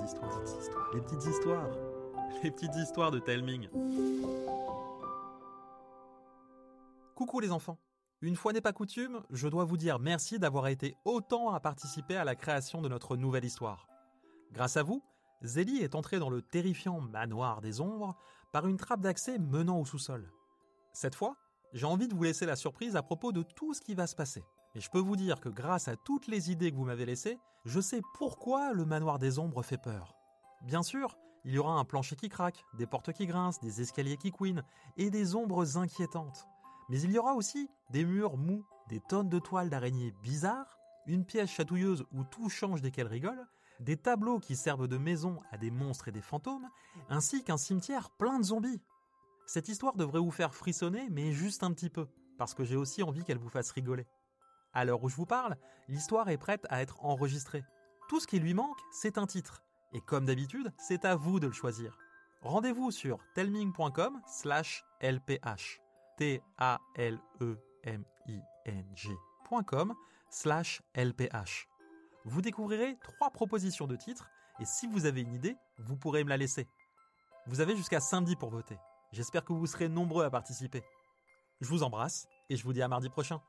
petites histoires, les petites histoires, les petites histoires de Telming. Coucou les enfants. Une fois n'est pas coutume, je dois vous dire merci d'avoir été autant à participer à la création de notre nouvelle histoire. Grâce à vous, Zélie est entrée dans le terrifiant manoir des ombres par une trappe d'accès menant au sous-sol. Cette fois, j'ai envie de vous laisser la surprise à propos de tout ce qui va se passer. Et je peux vous dire que grâce à toutes les idées que vous m'avez laissées, je sais pourquoi le manoir des ombres fait peur. Bien sûr, il y aura un plancher qui craque, des portes qui grincent, des escaliers qui couinent et des ombres inquiétantes. Mais il y aura aussi des murs mous, des tonnes de toiles d'araignées bizarres, une pièce chatouilleuse où tout change dès qu'elle rigole, des tableaux qui servent de maison à des monstres et des fantômes, ainsi qu'un cimetière plein de zombies. Cette histoire devrait vous faire frissonner, mais juste un petit peu, parce que j'ai aussi envie qu'elle vous fasse rigoler. À l'heure où je vous parle, l'histoire est prête à être enregistrée. Tout ce qui lui manque, c'est un titre. Et comme d'habitude, c'est à vous de le choisir. Rendez-vous sur telming.com slash lph. T-A-L-E-M-I-N-G.com slash lph. Vous découvrirez trois propositions de titres et si vous avez une idée, vous pourrez me la laisser. Vous avez jusqu'à samedi pour voter. J'espère que vous serez nombreux à participer. Je vous embrasse et je vous dis à mardi prochain.